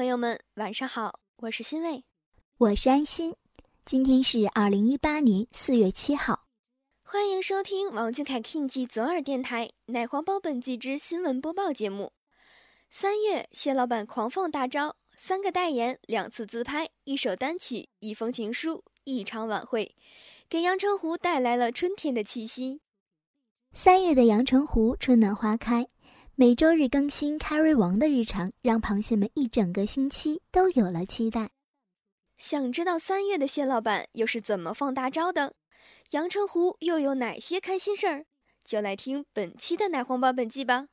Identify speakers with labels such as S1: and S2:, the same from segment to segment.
S1: 朋友们，晚上好，我是欣慰，
S2: 我是安心。今天是二零一八年四月七号，
S1: 欢迎收听王俊凯 King 记左耳电台奶黄包本季之新闻播报节目。三月，谢老板狂放大招。三个代言，两次自拍，一首单曲，一封情书，一场晚会，给阳澄湖带来了春天的气息。
S2: 三月的阳澄湖春暖花开，每周日更新 Carry 王的日常，让螃蟹们一整个星期都有了期待。
S1: 想知道三月的蟹老板又是怎么放大招的？阳澄湖又有哪些开心事儿？就来听本期的奶黄包本季吧。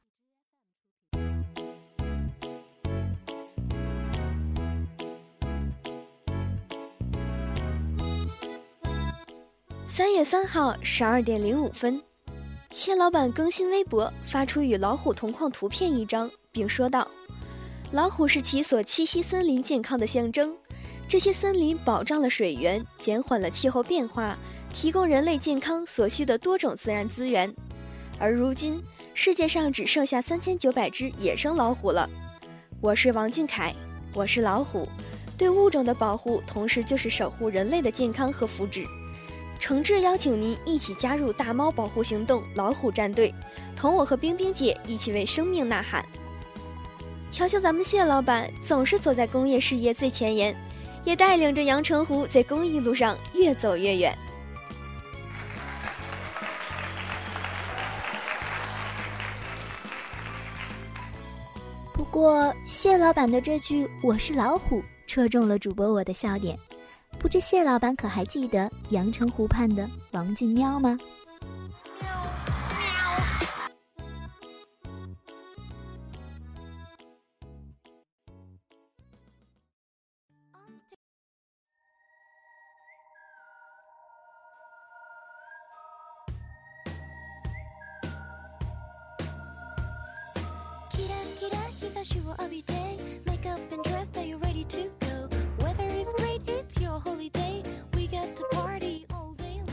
S1: 三月三号十二点零五分，蟹老板更新微博，发出与老虎同框图片一张，并说道：“老虎是其所栖息森林健康的象征，这些森林保障了水源，减缓了气候变化，提供人类健康所需的多种自然资源。而如今，世界上只剩下三千九百只野生老虎了。我是王俊凯，我是老虎，对物种的保护，同时就是守护人类的健康和福祉。”诚挚邀请您一起加入大猫保护行动老虎战队，同我和冰冰姐一起为生命呐喊。瞧瞧咱们谢老板，总是走在工业事业最前沿，也带领着阳澄湖在公益路上越走越远。
S2: 不过，谢老板的这句“我是老虎”戳中了主播我的笑点。不知谢老板可还记得阳澄湖畔的王俊喵吗？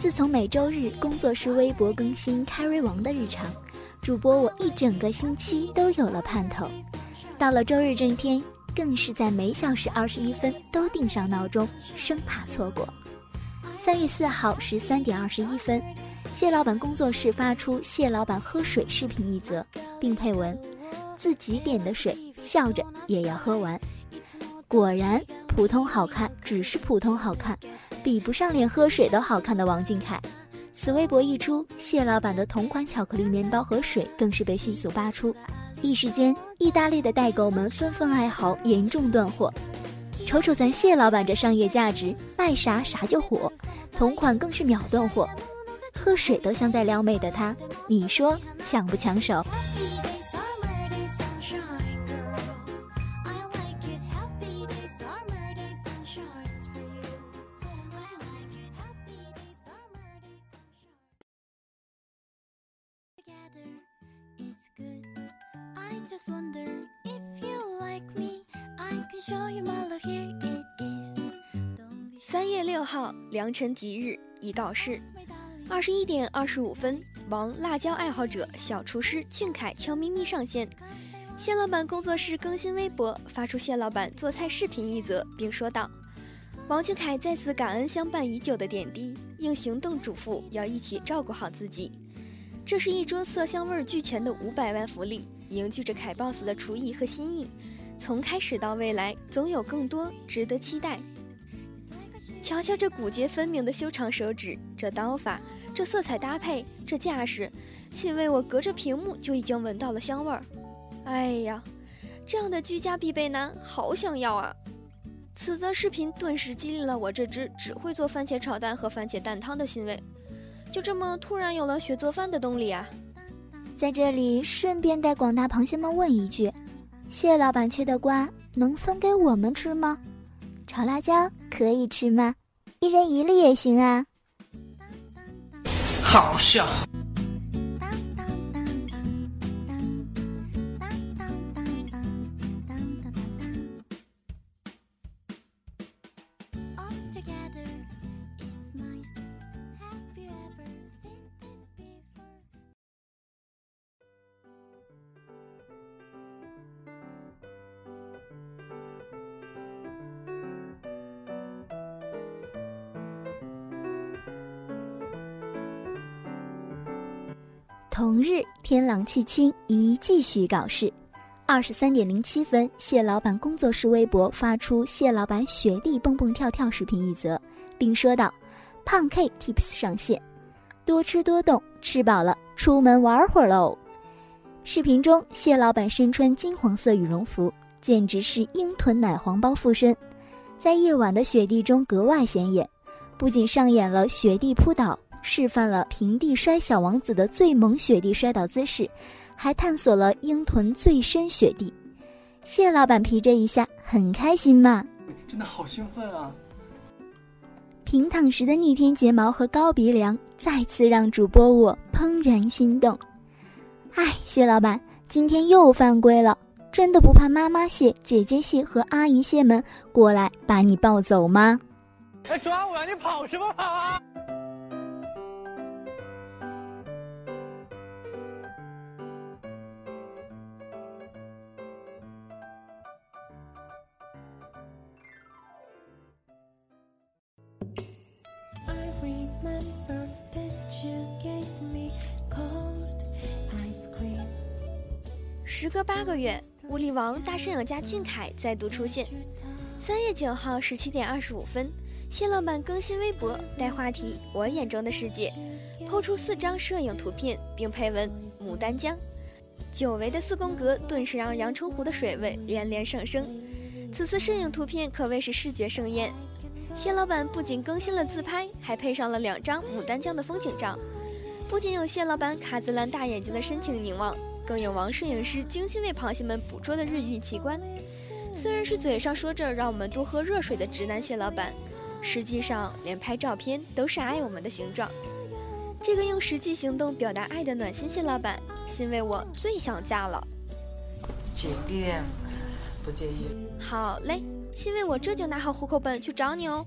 S2: 自从每周日工作室微博更新 Carry 王的日常，主播我一整个星期都有了盼头。到了周日这一天，更是在每小时二十一分都定上闹钟，生怕错过。三月四号十三点二十一分，谢老板工作室发出谢老板喝水视频一则，并配文：“自己点的水，笑着也要喝完。”果然，普通好看，只是普通好看。比不上连喝水都好看的王俊凯，此微博一出，谢老板的同款巧克力面包和水更是被迅速扒出，一时间，意大利的代购们纷纷哀嚎，严重断货。瞅瞅咱谢老板这商业价值，卖啥啥就火，同款更是秒断货，喝水都像在撩妹的他，你说抢不抢手？
S1: 三月六号，良辰吉日，已告示。二十一点二十五分，王辣椒爱好者小厨师俊凯悄咪咪上线。蟹老板工作室更新微博，发出蟹老板做菜视频一则，并说道：“王俊凯再次感恩相伴已久的点滴，应行动嘱咐要一起照顾好自己。这是一桌色香味俱全的五百万福利。”凝聚着凯 boss 的厨艺和心意，从开始到未来，总有更多值得期待。瞧瞧这骨节分明的修长手指，这刀法，这色彩搭配，这架势，信为我隔着屏幕就已经闻到了香味儿。哎呀，这样的居家必备男，好想要啊！此则视频顿时激励了我这只只会做番茄炒蛋和番茄蛋汤的欣慰，就这么突然有了学做饭的动力啊！
S2: 在这里顺便带广大螃蟹们问一句：蟹老板切的瓜能分给我们吃吗？炒辣椒可以吃吗？一人一粒也行啊！
S3: 好笑。
S2: 同日，天朗气清，宜继续搞事。二十三点零七分，谢老板工作室微博发出谢老板雪地蹦蹦跳跳视频一则，并说道：“胖 K Tips 上线，多吃多动，吃饱了出门玩会儿喽。”视频中，谢老板身穿金黄色羽绒服，简直是鹰臀奶黄包附身，在夜晚的雪地中格外显眼，不仅上演了雪地扑倒。示范了平地摔小王子的最萌雪地摔倒姿势，还探索了鹰臀最深雪地。谢老板皮这一下很开心嘛？
S3: 真的好兴奋啊！
S2: 平躺时的逆天睫毛和高鼻梁再次让主播我怦然心动。哎，谢老板今天又犯规了，真的不怕妈妈蟹、姐姐蟹和阿姨蟹们过来把你抱走吗？
S3: 来抓我呀！你跑什么跑啊？
S1: 时隔八个月，物理王大摄影家俊凯再度出现。三月九号十七点二十五分，谢老板更新微博，带话题“我眼中的世界”，抛出四张摄影图片，并配文“牡丹江”。久违的四宫格顿时让阳澄湖的水位连连上升。此次摄影图片可谓是视觉盛宴。谢老板不仅更新了自拍，还配上了两张牡丹江的风景照。不仅有谢老板卡姿兰大眼睛的深情凝望。更有王摄影师精心为螃蟹们捕捉的日晕奇观。虽然是嘴上说着让我们多喝热水的直男蟹老板，实际上连拍照片都是爱我们的形状。这个用实际行动表达爱的暖心蟹老板，欣慰我最想嫁了。
S4: 姐弟不介意。
S1: 好嘞，欣慰我这就拿好户口本去找你哦。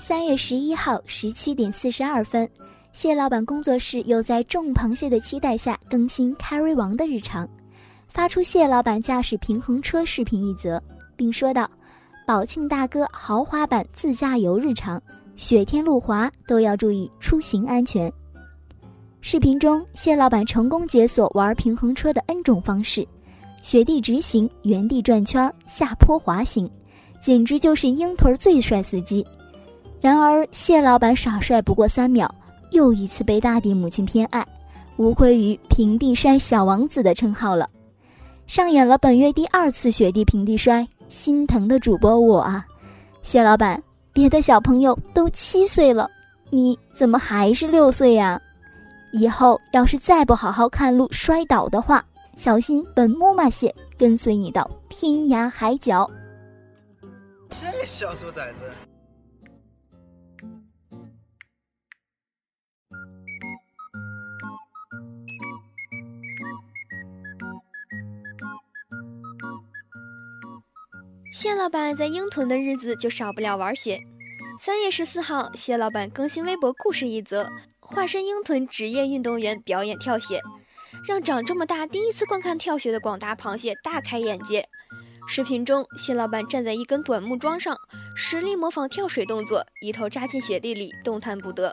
S2: 三月十一号十七点四十二分，谢老板工作室又在众螃蟹的期待下更新 Carry 王的日常，发出谢老板驾驶平衡车视频一则，并说道：“宝庆大哥豪华版自驾游日常，雪天路滑都要注意出行安全。”视频中，谢老板成功解锁玩平衡车的 N 种方式：雪地直行、原地转圈、下坡滑行，简直就是鹰屯最帅司机。然而，谢老板耍帅不过三秒，又一次被大地母亲偏爱，无愧于平地摔小王子的称号了。上演了本月第二次雪地平地摔，心疼的主播我啊！谢老板，别的小朋友都七岁了，你怎么还是六岁呀？以后要是再不好好看路摔倒的话，小心本木马蟹跟随你到天涯海角。
S3: 这小兔崽子！
S1: 谢老板在鹰屯的日子就少不了玩雪。三月十四号，谢老板更新微博故事一则，化身鹰屯职业运动员表演跳雪，让长这么大第一次观看跳雪的广大螃蟹大开眼界。视频中，谢老板站在一根短木桩上，实力模仿跳水动作，一头扎进雪地里，动弹不得。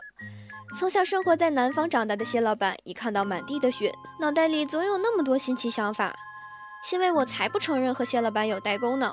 S1: 从小生活在南方长大的谢老板，一看到满地的雪，脑袋里总有那么多新奇想法。因为我才不承认和谢老板有代沟呢，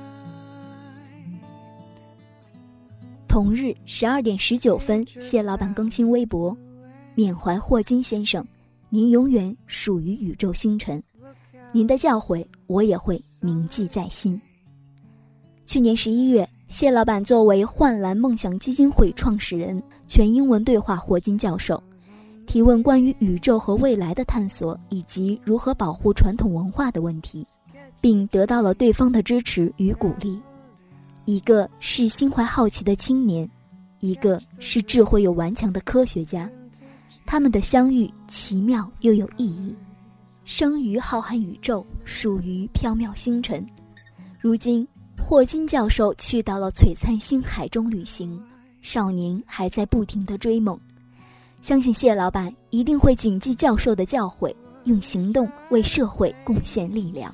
S2: 同日十二点十九分，谢老板更新微博，缅怀霍金先生，您永远属于宇宙星辰，您的教诲我也会铭记在心。去年十一月，谢老板作为幻蓝梦想基金会创始人，全英文对话霍金教授，提问关于宇宙和未来的探索以及如何保护传统文化的问题。并得到了对方的支持与鼓励。一个是心怀好奇的青年，一个是智慧又顽强的科学家。他们的相遇奇妙又有意义。生于浩瀚宇宙，属于缥缈星辰。如今，霍金教授去到了璀璨星海中旅行，少年还在不停的追梦。相信谢老板一定会谨记教授的教诲，用行动为社会贡献力量。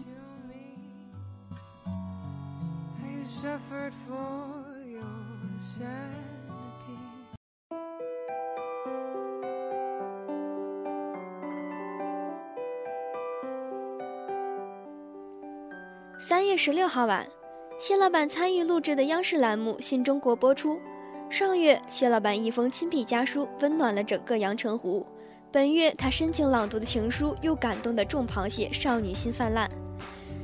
S1: 十六号晚，谢老板参与录制的央视栏目《新中国》播出。上月，谢老板一封亲笔家书温暖了整个阳澄湖。本月，他深情朗读的情书又感动的众螃蟹少女心泛滥。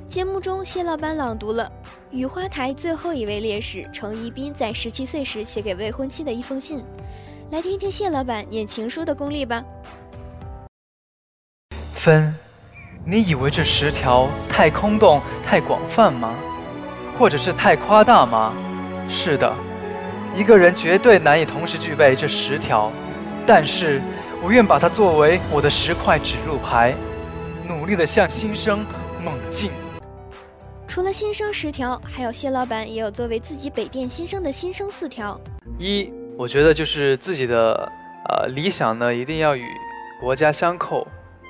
S1: 节目中，谢老板朗读了雨花台最后一位烈士程一斌在十七岁时写给未婚妻的一封信。来听听谢老板念情书的功力吧。
S3: 分。你以为这十条太空洞、太广泛吗？或者是太夸大吗？是的，一个人绝对难以同时具备这十条，但是我愿把它作为我的十块指路牌，努力的向新生猛进。
S1: 除了新生十条，还有谢老板也有作为自己北电新生的新生四条。
S3: 一，我觉得就是自己的呃理想呢，一定要与国家相扣，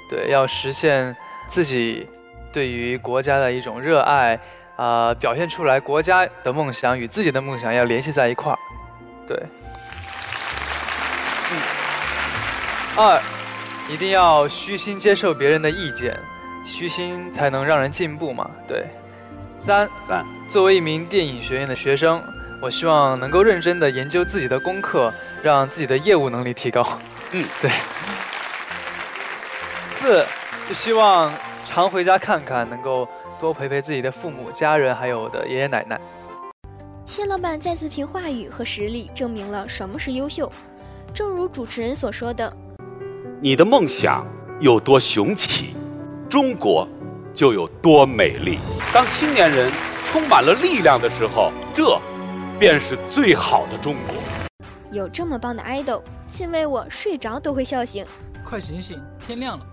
S3: 对，要实现。自己对于国家的一种热爱，啊，表现出来国家的梦想与自己的梦想要联系在一块儿，对。嗯。二，一定要虚心接受别人的意见，虚心才能让人进步嘛，对。三，
S5: 三，
S3: 作为一名电影学院的学生，我希望能够认真的研究自己的功课，让自己的业务能力提高。
S5: 嗯，
S3: 对。四。就希望常回家看看，能够多陪陪自己的父母、家人，还有我的爷爷奶奶。
S1: 谢老板再次凭话语和实力证明了什么是优秀。正如主持人所说的：“
S5: 你的梦想有多雄起，中国就有多美丽。当青年人充满了力量的时候，这便是最好的中国。”
S1: 有这么棒的 idol，信为我睡着都会笑醒。
S3: 快醒醒，天亮了。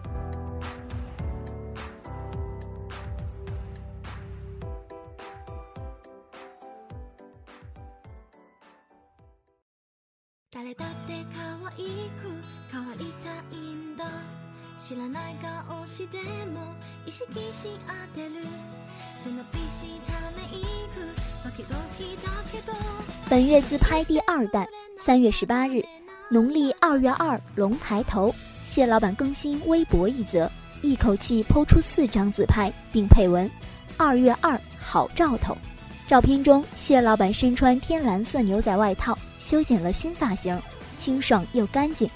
S2: 本月自拍第二弹，三月十八日，农历二月二龙抬头，谢老板更新微博一则，一口气抛出四张自拍，并配文：“二月二好兆头。”照片中，谢老板身穿天蓝色牛仔外套，修剪了新发型，清爽又干净，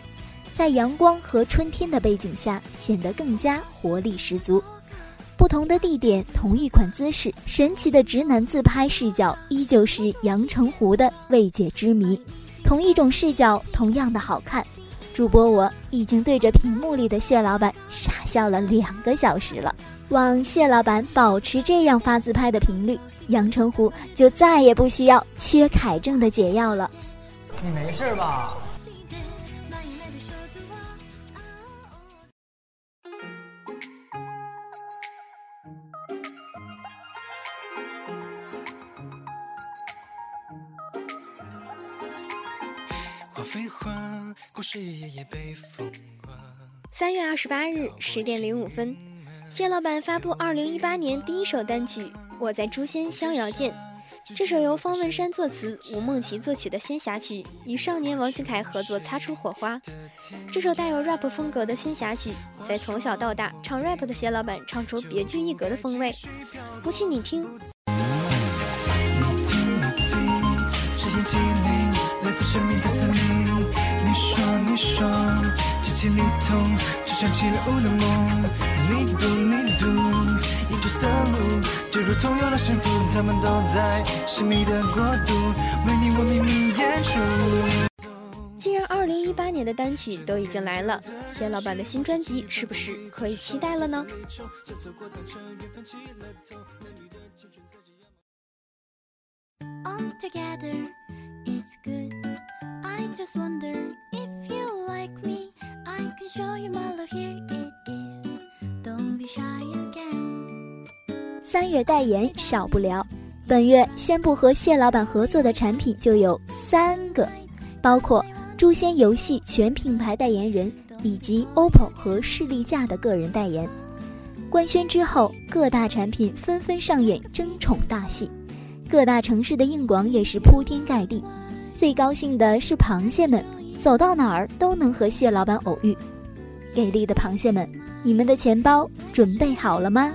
S2: 在阳光和春天的背景下，显得更加活力十足。不同的地点，同一款姿势，神奇的直男自拍视角依旧是阳澄湖的未解之谜。同一种视角，同样的好看。主播我已经对着屏幕里的谢老板傻笑了两个小时了。望谢老板保持这样发自拍的频率，阳澄湖就再也不需要缺凯正的解药了。
S3: 你没事吧？
S1: 三月二十八日十点零五分，谢老板发布二零一八年第一首单曲《我在诛仙逍遥剑》。这首由方文山作词、吴梦琪作曲的仙侠曲，与少年王俊凯合作擦出火花。这首带有 rap 风格的仙侠曲，在从小到大唱 rap 的谢老板唱出别具一格的风味。不信你听。里头，就像起了雾的梦。你读你读，一角色路，就如同有了幸福，他们都在神秘的国度，为你我秘密演出。既然二零一八年的单曲都已经来了，谢老板的新专辑是不是可以期待了呢
S2: 三月代言少不了，本月宣布和谢老板合作的产品就有三个，包括诛仙游戏全品牌代言人以及 OPPO 和士力架的个人代言。官宣之后，各大产品纷纷上演争宠大戏，各大城市的硬广也是铺天盖地。最高兴的是螃蟹们，走到哪儿都能和蟹老板偶遇。给力的螃蟹们，你们的钱包准备好了吗？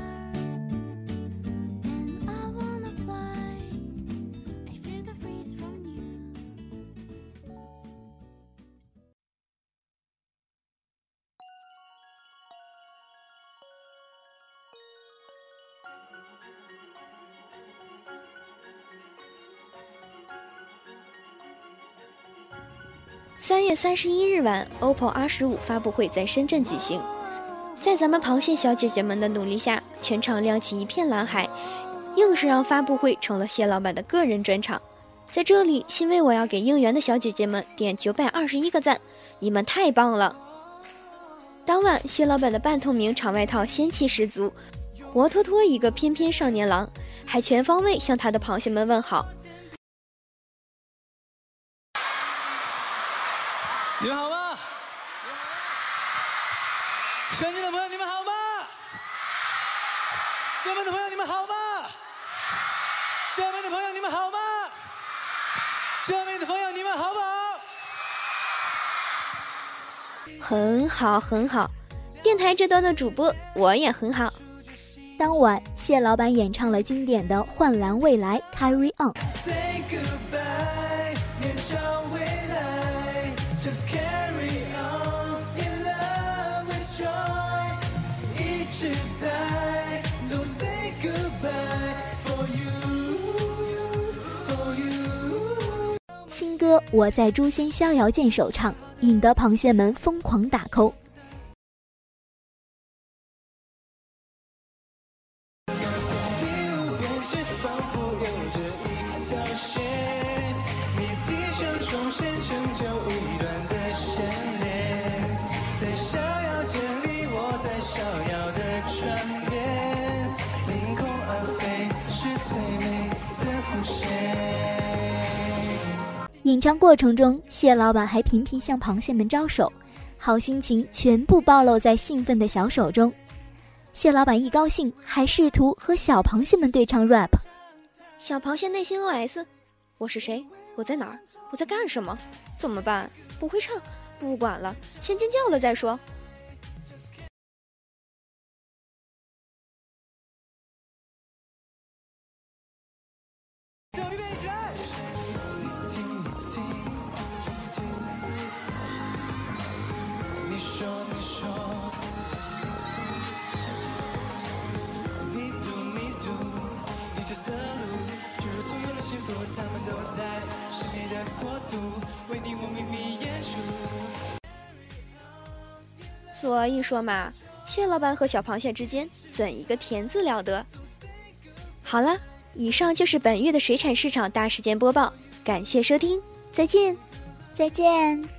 S1: 三月三十一日晚，OPPO R 十五发布会在深圳举行。在咱们螃蟹小姐姐们的努力下，全场亮起一片蓝海，硬是让发布会成了谢老板的个人专场。在这里，欣慰我要给应援的小姐姐们点九百二十一个赞，你们太棒了！当晚，谢老板的半透明长外套仙气十足，活脱脱一个翩翩少年郎，还全方位向他的螃蟹们问好。
S6: 你们好吗？深圳的朋友，你们好吗？浙门的朋友，你们好吗？这边的朋友，你们好吗？这边的朋友，你们好不好？
S1: 很好，很好。电台这端的主播，我也很好。
S2: 当晚，谢老板演唱了经典的《幻蓝未来》，Carry On。我在诛仙逍遥剑首唱，引得螃蟹们疯狂打 call。演唱过程中，蟹老板还频频向螃蟹们招手，好心情全部暴露在兴奋的小手中。蟹老板一高兴，还试图和小螃蟹们对唱 rap。
S1: 小螃蟹内心 OS：我是谁？我在哪儿？我在干什么？怎么办？不会唱，不管了，先尖叫了再说。所以说嘛，蟹老板和小螃蟹之间怎一个甜字了得？好了，以上就是本月的水产市场大事件播报，感谢收听，再见。
S2: 再见。